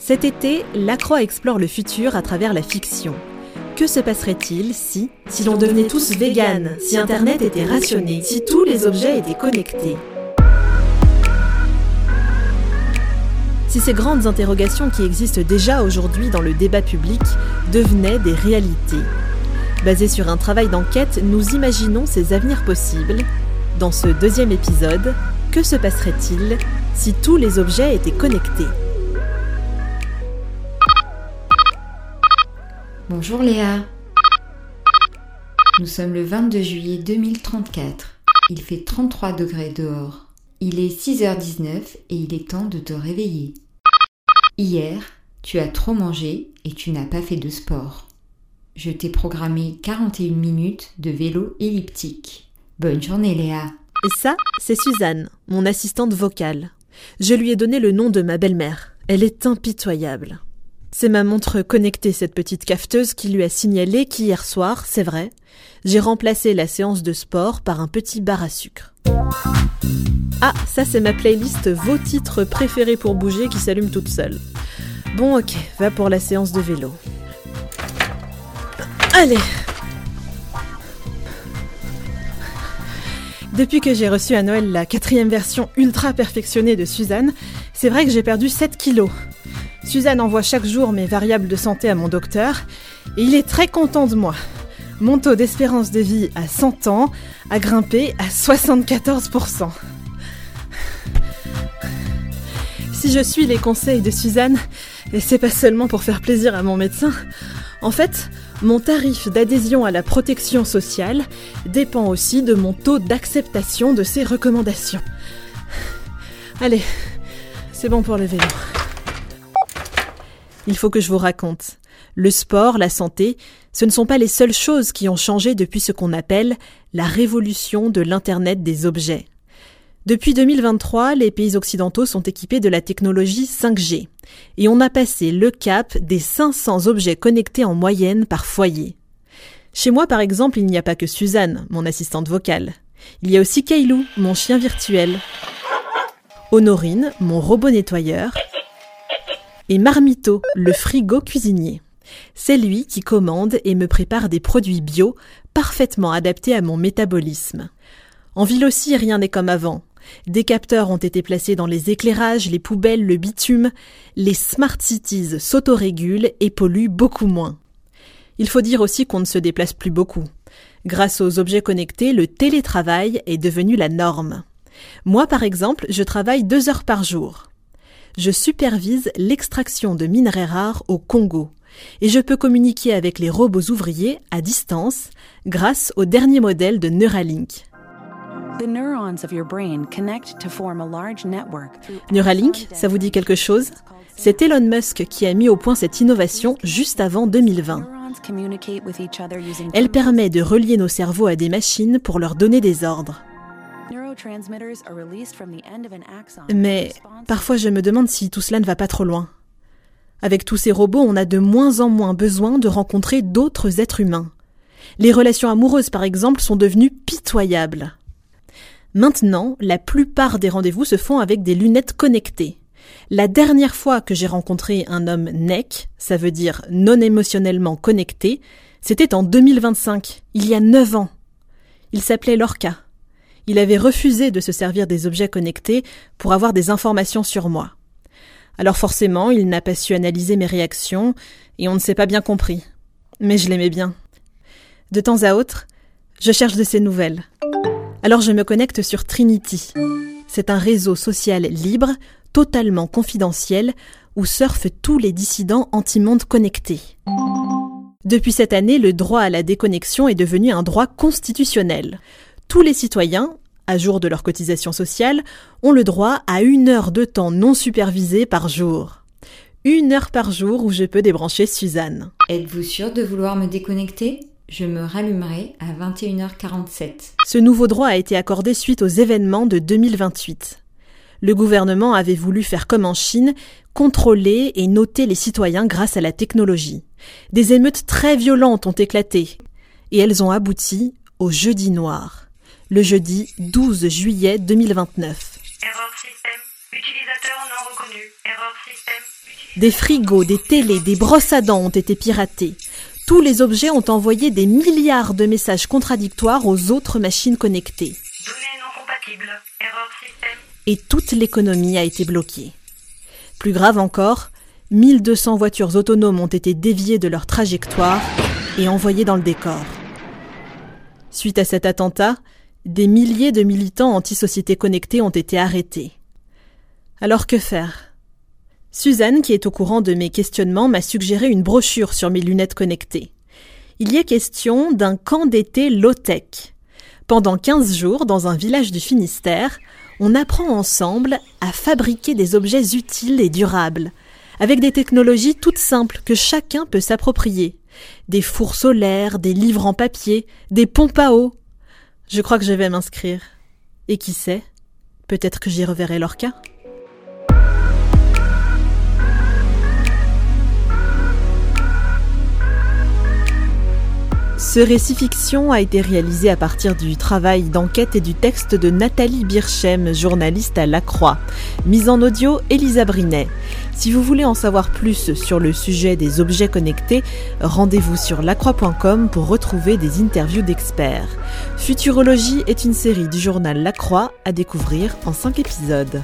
Cet été, Lacroix explore le futur à travers la fiction. Que se passerait-il si, si l'on devenait tous véganes, si Internet était rationné, si tous les objets étaient connectés? Si ces grandes interrogations qui existent déjà aujourd'hui dans le débat public devenaient des réalités. Basé sur un travail d'enquête, nous imaginons ces avenirs possibles. Dans ce deuxième épisode, que se passerait-il si tous les objets étaient connectés? Bonjour Léa. Nous sommes le 22 juillet 2034. Il fait 33 degrés dehors. Il est 6h19 et il est temps de te réveiller. Hier, tu as trop mangé et tu n'as pas fait de sport. Je t'ai programmé 41 minutes de vélo elliptique. Bonne journée Léa. Et ça, c'est Suzanne, mon assistante vocale. Je lui ai donné le nom de ma belle-mère. Elle est impitoyable. C'est ma montre connectée, cette petite cafeteuse, qui lui a signalé qu'hier soir, c'est vrai, j'ai remplacé la séance de sport par un petit bar à sucre. Ah, ça c'est ma playlist Vos titres préférés pour bouger qui s'allume toute seule. Bon ok, va pour la séance de vélo. Allez Depuis que j'ai reçu à Noël la quatrième version ultra perfectionnée de Suzanne, c'est vrai que j'ai perdu 7 kilos. Suzanne envoie chaque jour mes variables de santé à mon docteur et il est très content de moi. Mon taux d'espérance de vie à 100 ans a grimpé à 74%. Si je suis les conseils de Suzanne, et c'est pas seulement pour faire plaisir à mon médecin, en fait, mon tarif d'adhésion à la protection sociale dépend aussi de mon taux d'acceptation de ses recommandations. Allez, c'est bon pour le vélo. Il faut que je vous raconte. Le sport, la santé, ce ne sont pas les seules choses qui ont changé depuis ce qu'on appelle la révolution de l'Internet des objets. Depuis 2023, les pays occidentaux sont équipés de la technologie 5G et on a passé le cap des 500 objets connectés en moyenne par foyer. Chez moi, par exemple, il n'y a pas que Suzanne, mon assistante vocale. Il y a aussi Kailou, mon chien virtuel. Honorine, mon robot nettoyeur et Marmito, le frigo cuisinier. C'est lui qui commande et me prépare des produits bio parfaitement adaptés à mon métabolisme. En ville aussi, rien n'est comme avant. Des capteurs ont été placés dans les éclairages, les poubelles, le bitume. Les smart cities s'autorégulent et polluent beaucoup moins. Il faut dire aussi qu'on ne se déplace plus beaucoup. Grâce aux objets connectés, le télétravail est devenu la norme. Moi, par exemple, je travaille deux heures par jour je supervise l'extraction de minerais rares au Congo et je peux communiquer avec les robots ouvriers à distance grâce au dernier modèle de Neuralink. Neuralink, ça vous dit quelque chose C'est Elon Musk qui a mis au point cette innovation juste avant 2020. Elle permet de relier nos cerveaux à des machines pour leur donner des ordres. Mais parfois je me demande si tout cela ne va pas trop loin. Avec tous ces robots, on a de moins en moins besoin de rencontrer d'autres êtres humains. Les relations amoureuses, par exemple, sont devenues pitoyables. Maintenant, la plupart des rendez-vous se font avec des lunettes connectées. La dernière fois que j'ai rencontré un homme NEC, ça veut dire non émotionnellement connecté, c'était en 2025, il y a neuf ans. Il s'appelait Lorca. Il avait refusé de se servir des objets connectés pour avoir des informations sur moi. Alors forcément, il n'a pas su analyser mes réactions, et on ne s'est pas bien compris. Mais je l'aimais bien. De temps à autre, je cherche de ses nouvelles. Alors je me connecte sur Trinity. C'est un réseau social libre, totalement confidentiel, où surfent tous les dissidents anti-monde connectés. Depuis cette année, le droit à la déconnexion est devenu un droit constitutionnel tous les citoyens, à jour de leur cotisation sociale, ont le droit à une heure de temps non supervisé par jour. Une heure par jour où je peux débrancher Suzanne. Êtes-vous sûr de vouloir me déconnecter? Je me rallumerai à 21h47. Ce nouveau droit a été accordé suite aux événements de 2028. Le gouvernement avait voulu faire comme en Chine, contrôler et noter les citoyens grâce à la technologie. Des émeutes très violentes ont éclaté, et elles ont abouti au jeudi noir le jeudi 12 juillet 2029. Utilisateur non reconnu. Erreur système. Des frigos, des télés, des brosses à dents ont été piratés. Tous les objets ont envoyé des milliards de messages contradictoires aux autres machines connectées. Données non compatibles. Erreur système. Et toute l'économie a été bloquée. Plus grave encore, 1200 voitures autonomes ont été déviées de leur trajectoire et envoyées dans le décor. Suite à cet attentat, des milliers de militants anti-société connectée ont été arrêtés. Alors que faire? Suzanne, qui est au courant de mes questionnements, m'a suggéré une brochure sur mes lunettes connectées. Il y est question d'un camp d'été low-tech. Pendant 15 jours, dans un village du Finistère, on apprend ensemble à fabriquer des objets utiles et durables, avec des technologies toutes simples que chacun peut s'approprier. Des fours solaires, des livres en papier, des pompes à eau. Je crois que je vais m'inscrire. Et qui sait Peut-être que j'y reverrai leur Ce récit fiction a été réalisé à partir du travail d'enquête et du texte de Nathalie Birchem, journaliste à La Croix. Mise en audio, Elisa Brinet. Si vous voulez en savoir plus sur le sujet des objets connectés, rendez-vous sur lacroix.com pour retrouver des interviews d'experts. Futurologie est une série du journal La Croix à découvrir en 5 épisodes.